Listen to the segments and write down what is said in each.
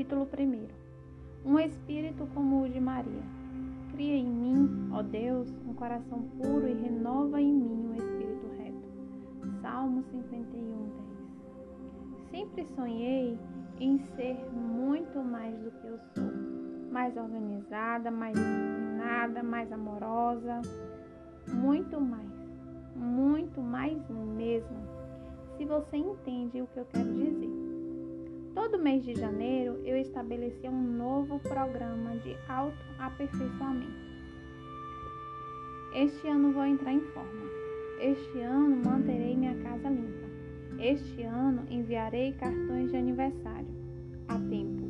Capítulo 1 Um espírito como o de Maria. Cria em mim, ó Deus, um coração puro e renova em mim um espírito reto. Salmo 51, 10. Sempre sonhei em ser muito mais do que eu sou. Mais organizada, mais disciplinada, mais amorosa. Muito mais. Muito mais mesmo. Se você entende o que eu quero dizer. Todo mês de janeiro eu estabeleci um novo programa de autoaperfeiçoamento. Este ano vou entrar em forma. Este ano manterei minha casa limpa. Este ano enviarei cartões de aniversário a tempo.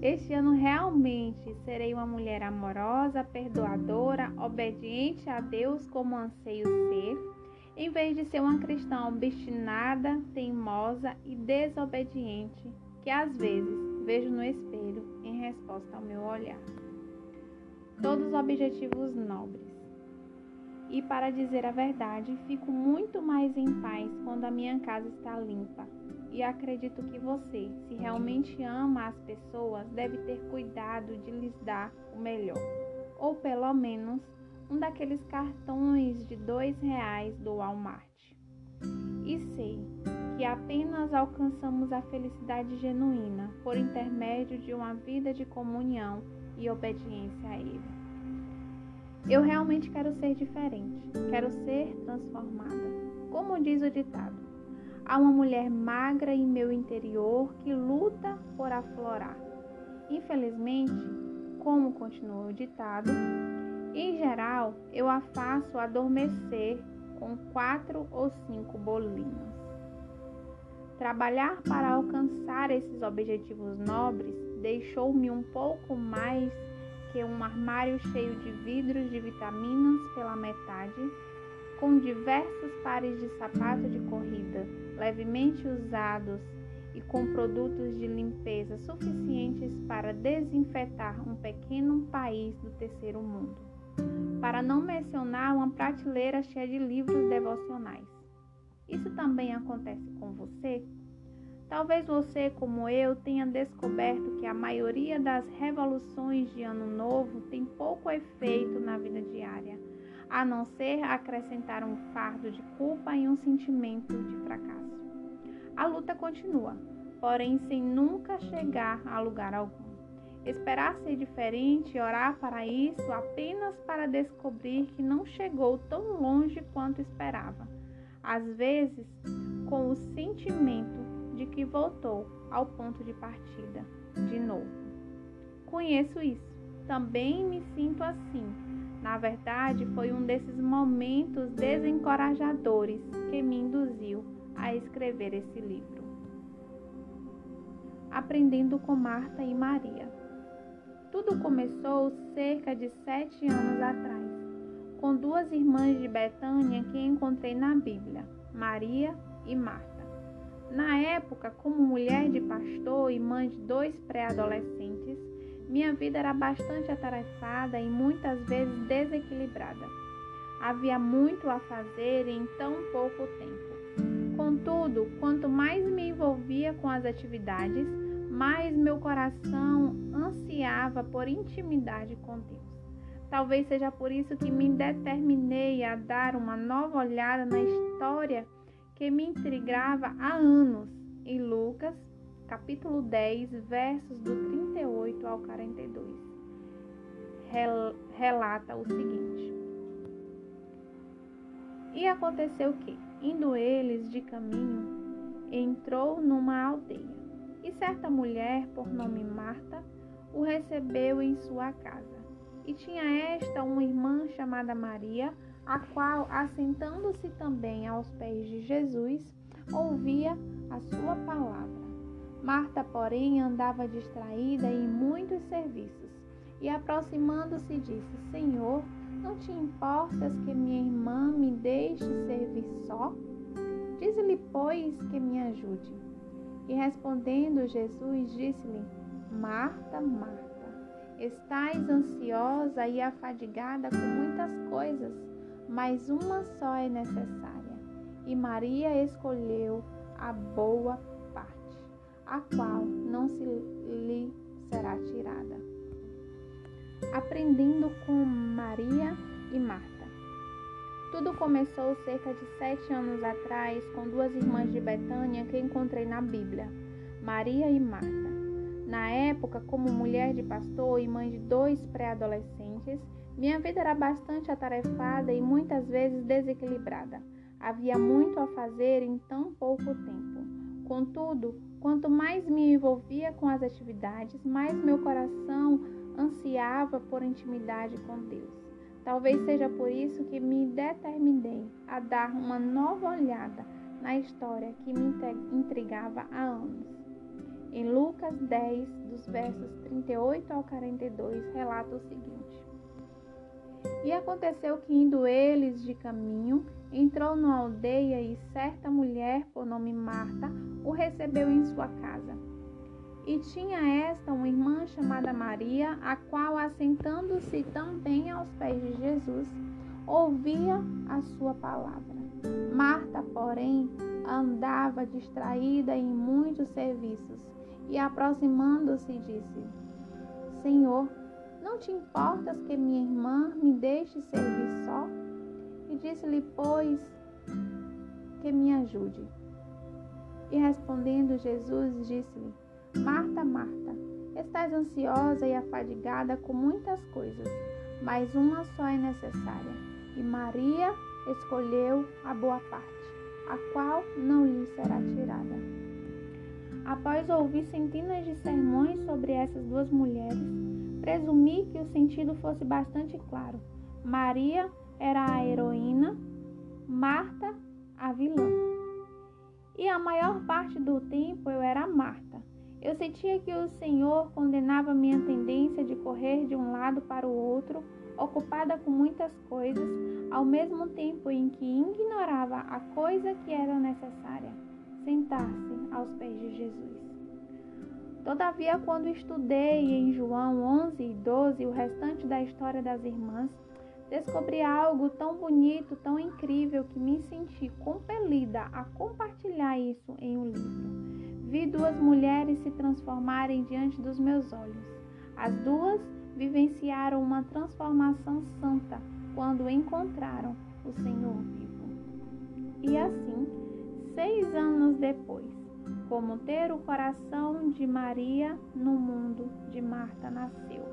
Este ano realmente serei uma mulher amorosa, perdoadora, obediente a Deus como anseio ser em vez de ser uma cristã obstinada, teimosa e desobediente, que às vezes vejo no espelho em resposta ao meu olhar. Todos objetivos nobres. E para dizer a verdade, fico muito mais em paz quando a minha casa está limpa. E acredito que você, se realmente ama as pessoas, deve ter cuidado de lhes dar o melhor, ou pelo menos um daqueles cartões de dois reais do Walmart. E sei que apenas alcançamos a felicidade genuína por intermédio de uma vida de comunhão e obediência a Ele. Eu realmente quero ser diferente, quero ser transformada. Como diz o ditado, há uma mulher magra em meu interior que luta por aflorar. Infelizmente, como continua o ditado, em geral, eu a faço adormecer com quatro ou cinco bolinhos. Trabalhar para alcançar esses objetivos nobres deixou-me um pouco mais que um armário cheio de vidros de vitaminas pela metade, com diversos pares de sapato de corrida levemente usados e com produtos de limpeza suficientes para desinfetar um pequeno país do terceiro mundo para não mencionar uma prateleira cheia de livros devocionais. Isso também acontece com você? Talvez você, como eu, tenha descoberto que a maioria das revoluções de Ano Novo tem pouco efeito na vida diária, a não ser acrescentar um fardo de culpa e um sentimento de fracasso. A luta continua, porém sem nunca chegar a lugar algum. Esperar ser diferente e orar para isso apenas para descobrir que não chegou tão longe quanto esperava. Às vezes, com o sentimento de que voltou ao ponto de partida de novo. Conheço isso. Também me sinto assim. Na verdade, foi um desses momentos desencorajadores que me induziu a escrever esse livro. Aprendendo com Marta e Maria. Tudo começou cerca de sete anos atrás, com duas irmãs de Betânia que encontrei na Bíblia, Maria e Marta. Na época, como mulher de pastor e mãe de dois pré-adolescentes, minha vida era bastante atarefada e muitas vezes desequilibrada. Havia muito a fazer em tão pouco tempo. Contudo, quanto mais me envolvia com as atividades, mais meu coração ansiava por intimidade com Deus. Talvez seja por isso que me determinei a dar uma nova olhada na história que me intrigava há anos em Lucas, capítulo 10, versos do 38 ao 42. Rel relata o seguinte: E aconteceu que, indo eles de caminho, entrou numa aldeia e certa mulher, por nome Marta, o recebeu em sua casa. E tinha esta uma irmã chamada Maria, a qual, assentando-se também aos pés de Jesus, ouvia a sua palavra. Marta, porém, andava distraída em muitos serviços, e aproximando-se disse: Senhor, não te importas que minha irmã me deixe servir só? Diz-lhe, pois, que me ajude. E respondendo Jesus, disse-lhe: Marta, Marta, estais ansiosa e afadigada com muitas coisas, mas uma só é necessária. E Maria escolheu a boa parte, a qual não se lhe será tirada. Aprendendo com Maria e Marta. Tudo começou cerca de sete anos atrás com duas irmãs de Betânia que encontrei na Bíblia, Maria e Marta. Na época, como mulher de pastor e mãe de dois pré-adolescentes, minha vida era bastante atarefada e muitas vezes desequilibrada. Havia muito a fazer em tão pouco tempo. Contudo, quanto mais me envolvia com as atividades, mais meu coração ansiava por intimidade com Deus. Talvez seja por isso que me determinei a dar uma nova olhada na história que me intrigava há anos. Em Lucas 10, dos versos 38 ao 42, relata o seguinte: E aconteceu que, indo eles de caminho, entrou numa aldeia e certa mulher, por nome Marta, o recebeu em sua casa. E tinha esta uma irmã chamada Maria, a qual, assentando-se também aos pés de Jesus, ouvia a sua palavra. Marta, porém, andava distraída em muitos serviços e, aproximando-se, disse: Senhor, não te importas que minha irmã me deixe servir só? E disse-lhe, pois, que me ajude. E respondendo Jesus, disse-lhe: Marta, Marta, estás ansiosa e afadigada com muitas coisas, mas uma só é necessária. E Maria escolheu a boa parte, a qual não lhe será tirada. Após ouvir centenas de sermões sobre essas duas mulheres, presumi que o sentido fosse bastante claro. Maria era a heroína, Marta a vilã. E a maior parte do tempo eu era Marta. Eu sentia que o Senhor condenava minha tendência de correr de um lado para o outro, ocupada com muitas coisas, ao mesmo tempo em que ignorava a coisa que era necessária: sentar-se aos pés de Jesus. Todavia, quando estudei em João 11 e 12 o restante da história das irmãs, descobri algo tão bonito, tão incrível que me senti compelida a compartilhar isso em um livro. Vi duas mulheres se transformarem diante dos meus olhos. As duas vivenciaram uma transformação santa quando encontraram o Senhor vivo. E assim, seis anos depois, como ter o coração de Maria no mundo de Marta nasceu.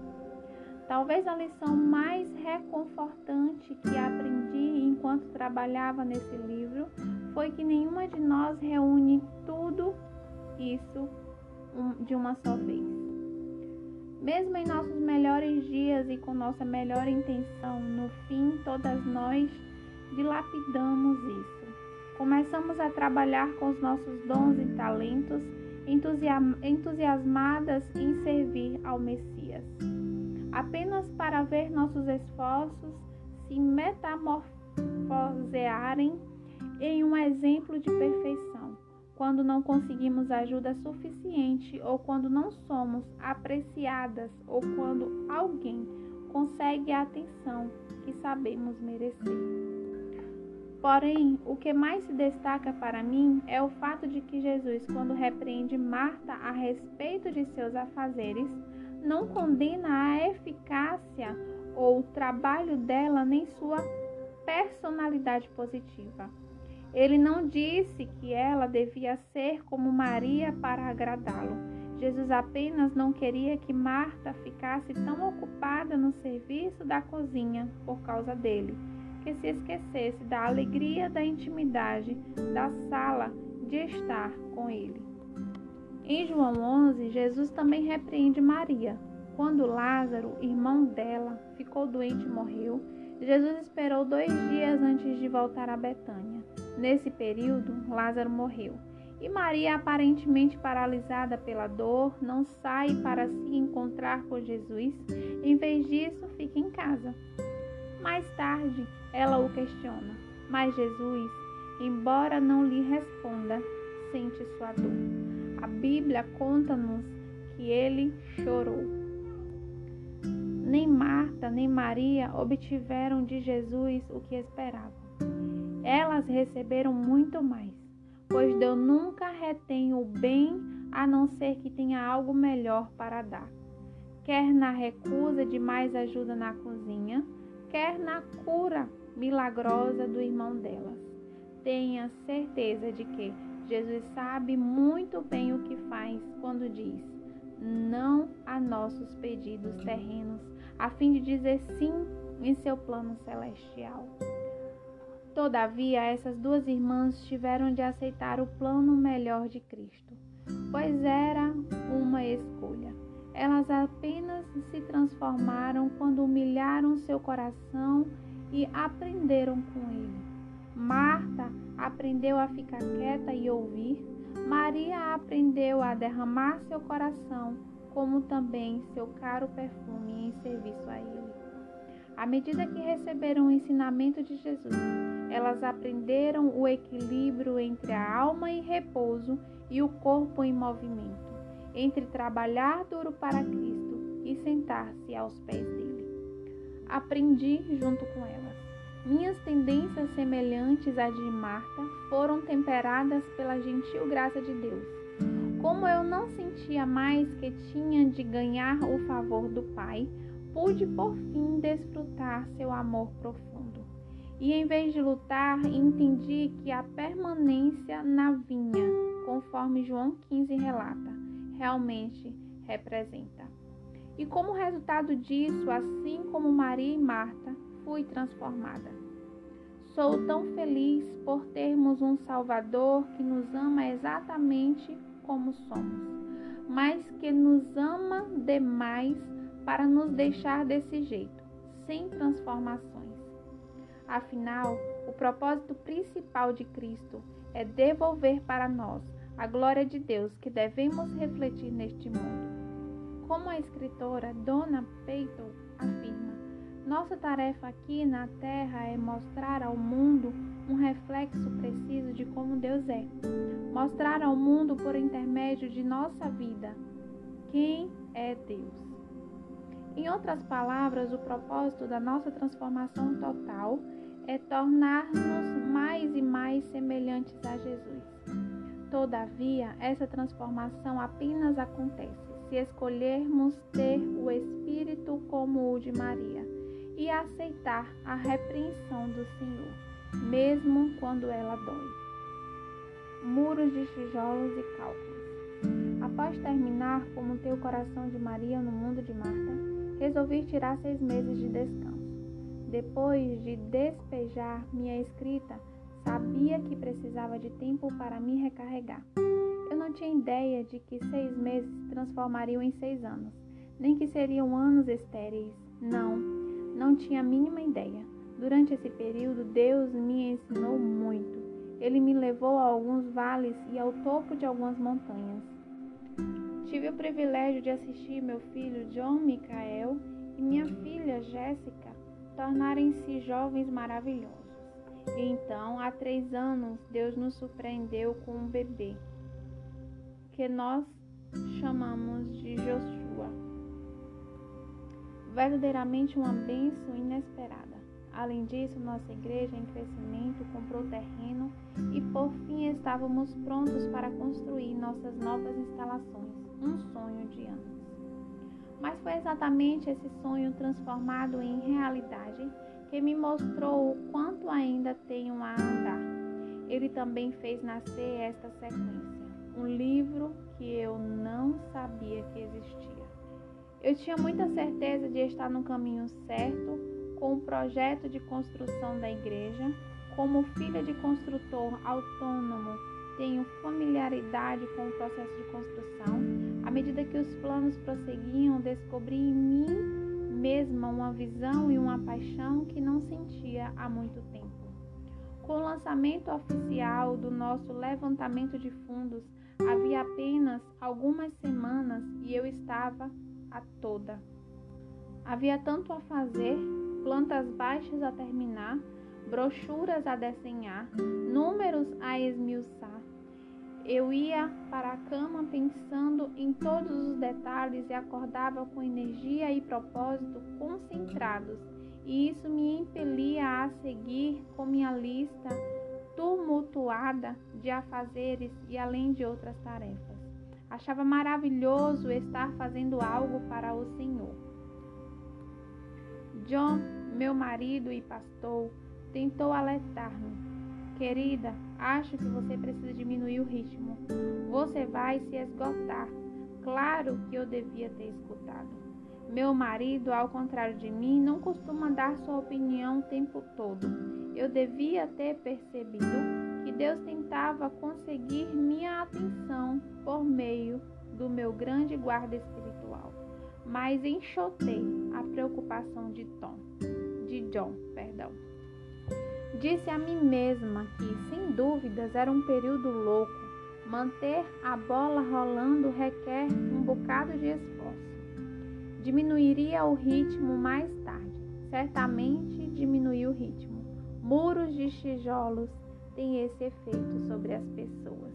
Talvez a lição mais reconfortante que aprendi enquanto trabalhava nesse livro foi que nenhuma de nós reúne tudo isso de uma só vez. Mesmo em nossos melhores dias e com nossa melhor intenção, no fim, todas nós dilapidamos isso. Começamos a trabalhar com os nossos dons e talentos, entusiasmadas em servir ao Messias, apenas para ver nossos esforços se metamorfosearem em um exemplo de perfeição quando não conseguimos ajuda suficiente ou quando não somos apreciadas ou quando alguém consegue a atenção que sabemos merecer. Porém, o que mais se destaca para mim é o fato de que Jesus, quando repreende Marta a respeito de seus afazeres, não condena a eficácia ou o trabalho dela nem sua personalidade positiva. Ele não disse que ela devia ser como Maria para agradá-lo. Jesus apenas não queria que Marta ficasse tão ocupada no serviço da cozinha por causa dele, que se esquecesse da alegria da intimidade da sala de estar com ele. Em João 11, Jesus também repreende Maria. Quando Lázaro, irmão dela, ficou doente e morreu, Jesus esperou dois dias antes de voltar a Betânia. Nesse período, Lázaro morreu. E Maria, aparentemente paralisada pela dor, não sai para se encontrar com Jesus. Em vez disso, fica em casa. Mais tarde, ela o questiona, mas Jesus, embora não lhe responda, sente sua dor. A Bíblia conta-nos que ele chorou. Nem Marta nem Maria obtiveram de Jesus o que esperavam. Elas receberam muito mais. pois Deus nunca retém o bem a não ser que tenha algo melhor para dar. Quer na recusa de mais ajuda na cozinha, quer na cura milagrosa do irmão delas. Tenha certeza de que Jesus sabe muito bem o que faz quando diz não a nossos pedidos terrenos, a fim de dizer sim em seu plano celestial. Todavia, essas duas irmãs tiveram de aceitar o plano melhor de Cristo, pois era uma escolha. Elas apenas se transformaram quando humilharam seu coração e aprenderam com ele. Marta aprendeu a ficar quieta e ouvir. Maria aprendeu a derramar seu coração, como também seu caro perfume em serviço a ele. À medida que receberam o ensinamento de Jesus, elas aprenderam o equilíbrio entre a alma em repouso e o corpo em movimento, entre trabalhar duro para Cristo e sentar-se aos pés dele. Aprendi junto com elas. Minhas tendências semelhantes às de Marta foram temperadas pela gentil graça de Deus. Como eu não sentia mais que tinha de ganhar o favor do Pai, pude por fim desfrutar seu amor profundo. E em vez de lutar, entendi que a permanência na vinha, conforme João 15 relata, realmente representa. E como resultado disso, assim como Maria e Marta, fui transformada. Sou tão feliz por termos um Salvador que nos ama exatamente como somos, mas que nos ama demais para nos deixar desse jeito, sem transformações. Afinal, o propósito principal de Cristo é devolver para nós a glória de Deus que devemos refletir neste mundo. Como a escritora Donna Peyton afirma, nossa tarefa aqui na Terra é mostrar ao mundo um reflexo preciso de como Deus é. Mostrar ao mundo por intermédio de nossa vida quem é Deus. Em outras palavras, o propósito da nossa transformação total é tornar-nos mais e mais semelhantes a Jesus. Todavia, essa transformação apenas acontece se escolhermos ter o Espírito como o de Maria e aceitar a repreensão do Senhor, mesmo quando ela dói. Muros de tijolos e cálculos. Após terminar como ter o coração de Maria no mundo de Marta, resolvi tirar seis meses de descanso. Depois de despejar minha escrita, sabia que precisava de tempo para me recarregar. Eu não tinha ideia de que seis meses se transformariam em seis anos, nem que seriam anos estéreis. Não, não tinha a mínima ideia. Durante esse período, Deus me ensinou muito. Ele me levou a alguns vales e ao topo de algumas montanhas. Tive o privilégio de assistir meu filho John Michael e minha filha Jéssica tornarem-se jovens maravilhosos. Então, há três anos, Deus nos surpreendeu com um bebê, que nós chamamos de Joshua. Verdadeiramente uma bênção inesperada. Além disso, nossa igreja em crescimento comprou terreno e por fim estávamos prontos para construir nossas novas instalações um sonho de anos. Mas foi exatamente esse sonho transformado em realidade que me mostrou o quanto ainda tenho a andar. Ele também fez nascer esta sequência, um livro que eu não sabia que existia. Eu tinha muita certeza de estar no caminho certo com o projeto de construção da igreja, como filha de construtor autônomo tenho familiaridade com o processo de construção. À medida que os planos prosseguiam, descobri em mim mesma uma visão e uma paixão que não sentia há muito tempo. Com o lançamento oficial do nosso levantamento de fundos, havia apenas algumas semanas e eu estava a toda. Havia tanto a fazer, plantas baixas a terminar, brochuras a desenhar, números a esmiuçar. Eu ia para a cama pensando em todos os detalhes e acordava com energia e propósito concentrados, e isso me impelia a seguir com minha lista tumultuada de afazeres e além de outras tarefas. Achava maravilhoso estar fazendo algo para o Senhor. John, meu marido e pastor, tentou alertar-me. Querida, acho que você precisa diminuir o ritmo. Você vai se esgotar. Claro que eu devia ter escutado. Meu marido, ao contrário de mim, não costuma dar sua opinião o tempo todo. Eu devia ter percebido que Deus tentava conseguir minha atenção por meio do meu grande guarda espiritual, mas enxotei a preocupação de Tom, de John, perdão. Disse a mim mesma que, sem dúvidas, era um período louco. Manter a bola rolando requer um bocado de esforço. Diminuiria o ritmo mais tarde. Certamente diminuiu o ritmo. Muros de tijolos têm esse efeito sobre as pessoas.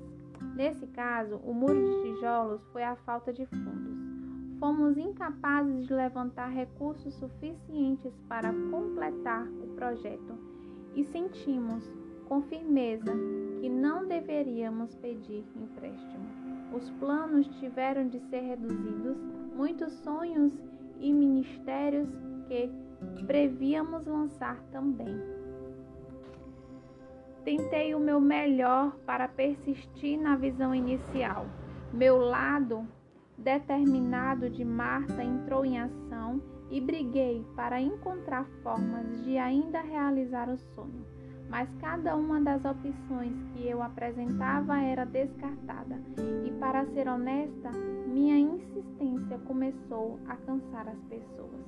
Nesse caso, o muro de tijolos foi a falta de fundos. Fomos incapazes de levantar recursos suficientes para completar o projeto e sentimos com firmeza que não deveríamos pedir empréstimo. Os planos tiveram de ser reduzidos, muitos sonhos e ministérios que prevíamos lançar também. Tentei o meu melhor para persistir na visão inicial. Meu lado determinado de Marta entrou em ação e briguei para encontrar formas de ainda realizar o sonho, mas cada uma das opções que eu apresentava era descartada, e para ser honesta, minha insistência começou a cansar as pessoas.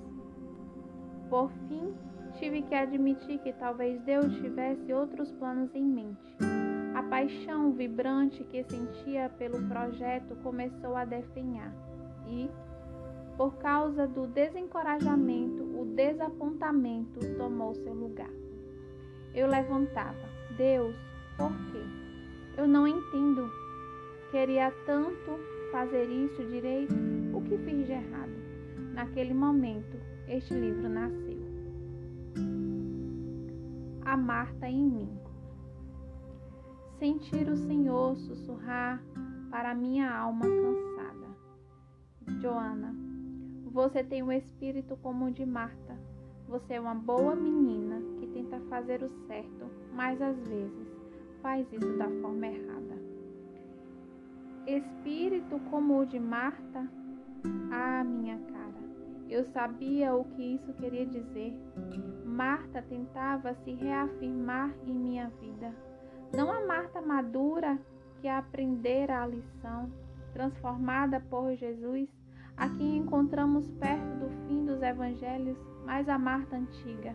Por fim, tive que admitir que talvez Deus tivesse outros planos em mente. A paixão vibrante que sentia pelo projeto começou a definhar e, por causa do desencorajamento, o desapontamento tomou seu lugar. Eu levantava. Deus, por quê? Eu não entendo. Queria tanto fazer isso direito. O que fiz de errado? Naquele momento, este livro nasceu. A Marta em mim. Sentir o Senhor sussurrar para minha alma cansada. Joana você tem um espírito como o de Marta. Você é uma boa menina que tenta fazer o certo, mas às vezes faz isso da forma errada. Espírito como o de Marta? Ah, minha cara, eu sabia o que isso queria dizer. Marta tentava se reafirmar em minha vida. Não a Marta madura que aprendera a lição, transformada por Jesus Aqui encontramos perto do fim dos evangelhos mais a Marta antiga,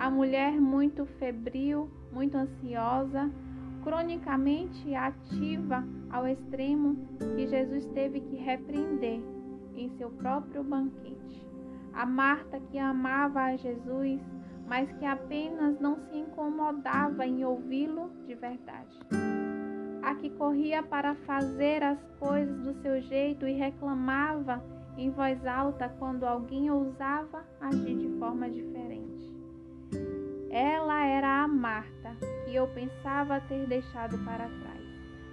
a mulher muito febril, muito ansiosa, cronicamente ativa ao extremo que Jesus teve que repreender em seu próprio banquete. A Marta que amava a Jesus, mas que apenas não se incomodava em ouvi-lo de verdade. A que corria para fazer as coisas do seu jeito e reclamava em voz alta quando alguém ousava agir de forma diferente. Ela era a Marta que eu pensava ter deixado para trás,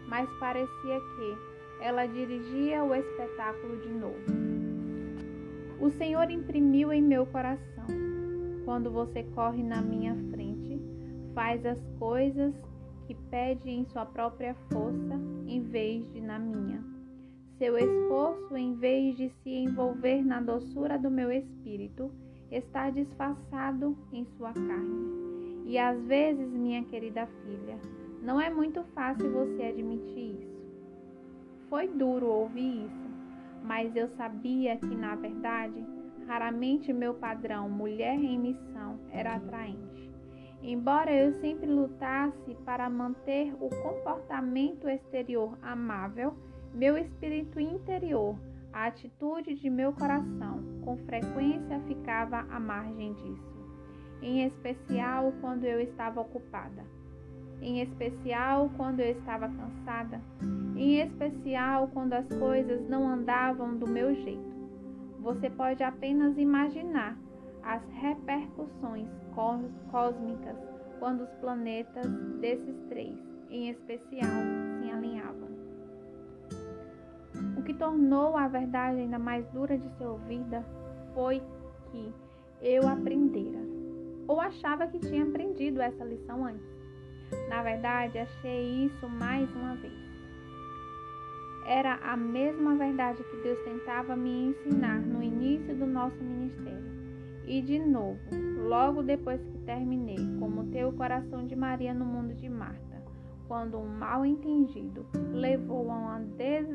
mas parecia que ela dirigia o espetáculo de novo. O Senhor imprimiu em meu coração. Quando você corre na minha frente, faz as coisas que pede em sua própria força, em Seu esforço, em vez de se envolver na doçura do meu espírito, está disfarçado em sua carne. E às vezes, minha querida filha, não é muito fácil você admitir isso. Foi duro ouvir isso, mas eu sabia que, na verdade, raramente meu padrão mulher em missão era atraente. Embora eu sempre lutasse para manter o comportamento exterior amável, meu espírito interior, a atitude de meu coração, com frequência ficava à margem disso, em especial quando eu estava ocupada, em especial quando eu estava cansada, em especial quando as coisas não andavam do meu jeito. Você pode apenas imaginar as repercussões cósmicas quando os planetas desses três, em especial, se alinhavam. O que tornou a verdade ainda mais dura de ser ouvida foi que eu aprendera, ou achava que tinha aprendido essa lição antes. Na verdade, achei isso mais uma vez. Era a mesma verdade que Deus tentava me ensinar no início do nosso ministério. E de novo, logo depois que terminei, como ter o coração de Maria no mundo de Marta, quando um mal entendido levou a uma des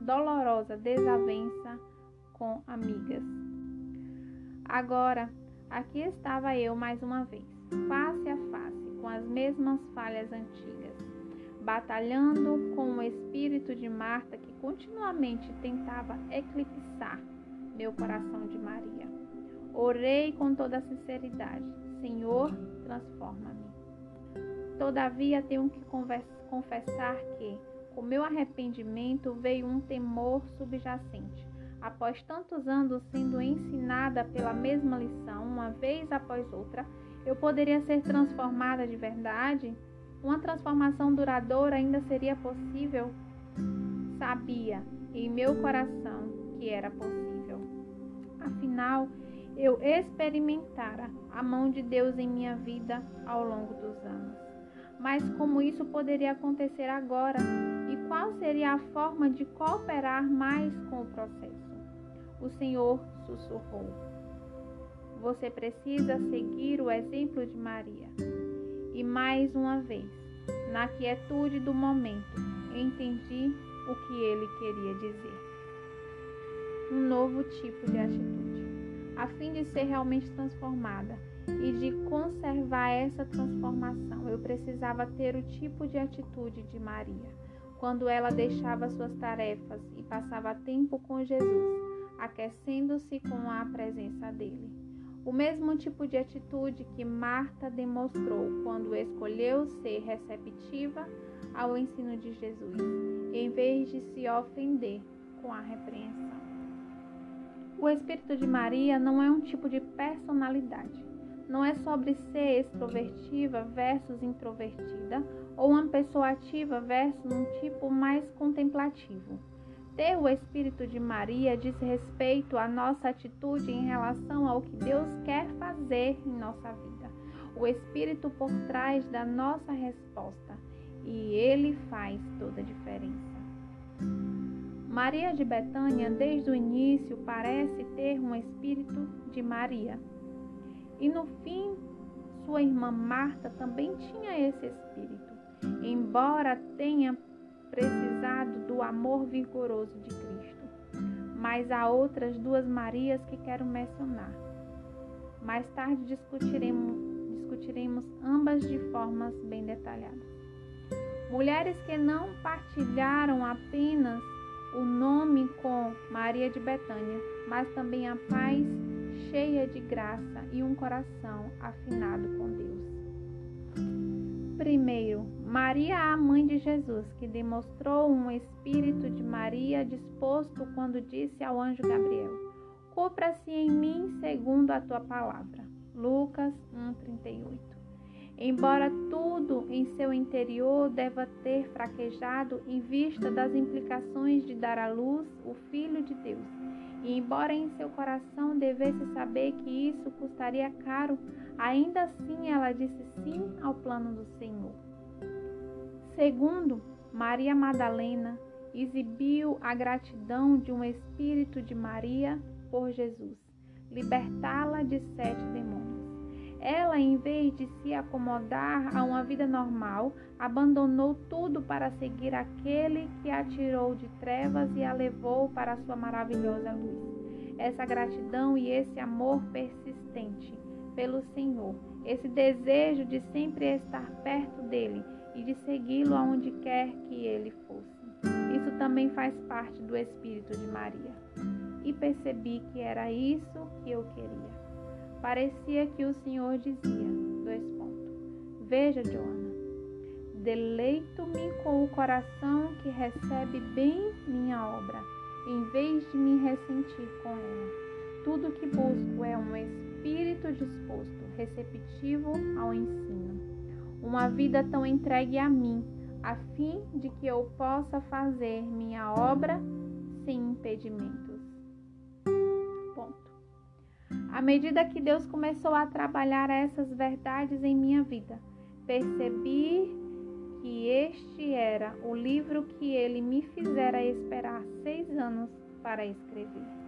dolorosa desavença com amigas. Agora, aqui estava eu mais uma vez, face a face, com as mesmas falhas antigas, batalhando com o espírito de Marta que continuamente tentava eclipsar meu coração de Maria. Orei com toda sinceridade: Senhor, transforma-me. Todavia, tenho que confessar que, com meu arrependimento, veio um temor subjacente após tantos anos sendo ensinada pela mesma lição, uma vez após outra, eu poderia ser transformada de verdade? Uma transformação duradoura ainda seria possível? Sabia em meu coração que era possível. Afinal, eu experimentara a mão de Deus em minha vida ao longo dos anos. Mas como isso poderia acontecer agora? Qual seria a forma de cooperar mais com o processo? o Senhor sussurrou. Você precisa seguir o exemplo de Maria. E mais uma vez, na quietude do momento, entendi o que ele queria dizer. Um novo tipo de atitude, a fim de ser realmente transformada e de conservar essa transformação, eu precisava ter o tipo de atitude de Maria, quando ela deixava suas tarefas e passava tempo com Jesus aquecendo-se com a presença dele. O mesmo tipo de atitude que Marta demonstrou quando escolheu ser receptiva ao ensino de Jesus, em vez de se ofender com a repreensão. O espírito de Maria não é um tipo de personalidade. Não é sobre ser extrovertiva versus introvertida ou uma pessoa ativa versus um tipo mais contemplativo. Ter o Espírito de Maria diz respeito à nossa atitude em relação ao que Deus quer fazer em nossa vida. O Espírito por trás da nossa resposta. E ele faz toda a diferença. Maria de Betânia, desde o início, parece ter um espírito de Maria. E no fim, sua irmã Marta também tinha esse espírito, embora tenha precisado do amor vigoroso de Cristo. Mas há outras duas Marias que quero mencionar. Mais tarde discutiremos, discutiremos ambas de formas bem detalhadas. Mulheres que não partilharam apenas o nome com Maria de Betânia, mas também a paz cheia de graça e um coração afinado com Deus. Primeiro, Maria, a mãe de Jesus, que demonstrou um espírito de Maria disposto quando disse ao anjo Gabriel: Cumpra-se em mim segundo a tua palavra. Lucas 1:38. Embora tudo em seu interior deva ter fraquejado em vista das implicações de dar à luz o Filho de Deus, e embora em seu coração devesse saber que isso custaria caro, ainda assim ela disse sim ao plano do Senhor. Segundo, Maria Madalena exibiu a gratidão de um espírito de Maria por Jesus, libertá-la de sete demônios. Ela, em vez de se acomodar a uma vida normal, abandonou tudo para seguir aquele que a tirou de trevas e a levou para sua maravilhosa luz. Essa gratidão e esse amor persistente pelo Senhor, esse desejo de sempre estar perto dele e de segui-lo aonde quer que ele fosse. Isso também faz parte do espírito de Maria. E percebi que era isso que eu queria. Parecia que o Senhor dizia: dois pontos. Veja, Joana, deleito-me com o coração que recebe bem minha obra, em vez de me ressentir com ela. Tudo que busco é um espírito disposto, receptivo ao ensino. uma vida tão entregue a mim, a fim de que eu possa fazer minha obra sem impedimentos. Ponto. À medida que Deus começou a trabalhar essas verdades em minha vida, percebi que este era o livro que ele me fizera esperar seis anos para escrever.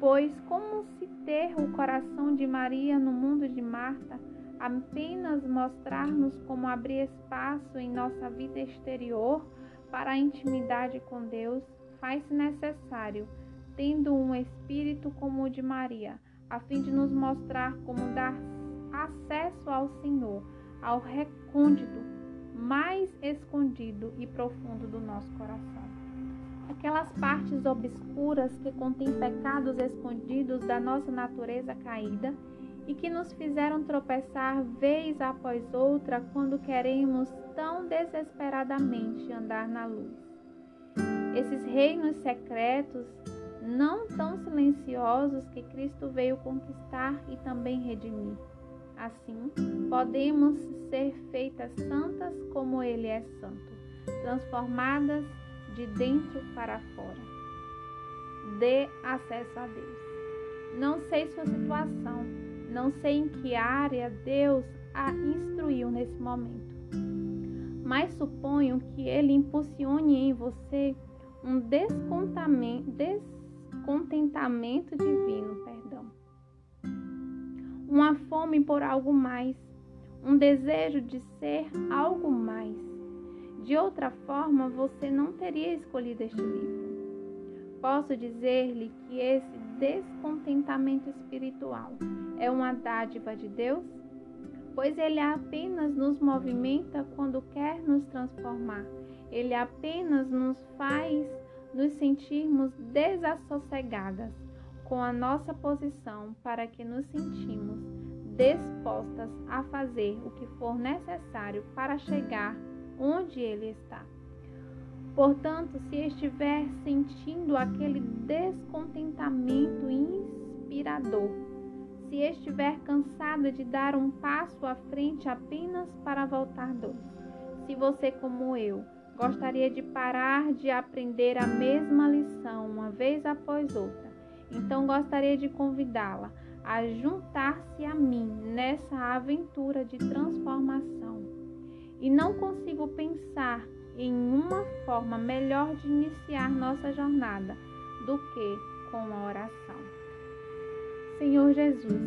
Pois, como se ter o coração de Maria no mundo de Marta apenas mostrar-nos como abrir espaço em nossa vida exterior para a intimidade com Deus, faz-se necessário, tendo um espírito como o de Maria, a fim de nos mostrar como dar acesso ao Senhor, ao recôndito mais escondido e profundo do nosso coração. Aquelas partes obscuras que contêm pecados escondidos da nossa natureza caída e que nos fizeram tropeçar vez após outra quando queremos tão desesperadamente andar na luz. Esses reinos secretos, não tão silenciosos que Cristo veio conquistar e também redimir. Assim, podemos ser feitas santas como Ele é santo, transformadas de dentro para fora. Dê acesso a Deus. Não sei sua situação, não sei em que área Deus a instruiu nesse momento, mas suponho que Ele impulsione em você um descontentamento divino, perdão. Uma fome por algo mais, um desejo de ser algo mais. De outra forma, você não teria escolhido este livro. Posso dizer-lhe que esse descontentamento espiritual é uma dádiva de Deus? Pois ele apenas nos movimenta quando quer nos transformar. Ele apenas nos faz nos sentirmos desassossegadas com a nossa posição para que nos sentimos dispostas a fazer o que for necessário para chegar onde ele está. Portanto, se estiver sentindo aquele descontentamento inspirador, se estiver cansada de dar um passo à frente apenas para voltar dois, se você, como eu, gostaria de parar de aprender a mesma lição uma vez após outra, então gostaria de convidá-la a juntar-se a mim nessa aventura de transformação. E não consigo pensar em uma forma melhor de iniciar nossa jornada do que com a oração. Senhor Jesus,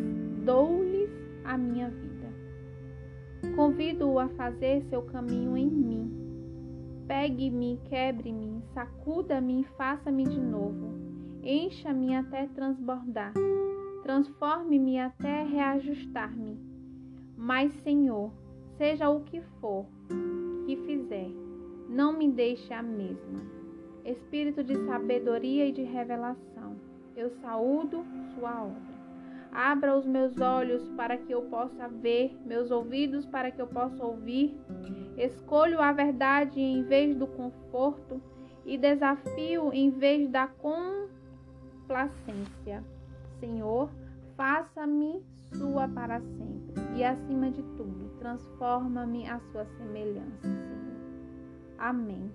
dou-lhes a minha vida. Convido-o a fazer seu caminho em mim. Pegue-me, quebre-me, sacuda-me e faça-me de novo. Encha-me até transbordar. Transforme-me até reajustar-me. Mas, Senhor, seja o que for que fizer, não me deixe a mesma. Espírito de sabedoria e de revelação, eu saúdo sua obra. Abra os meus olhos para que eu possa ver, meus ouvidos para que eu possa ouvir. Escolho a verdade em vez do conforto e desafio em vez da complacência. Senhor, faça-me sua para sempre e, acima de tudo, transforma-me à sua semelhança. Amém.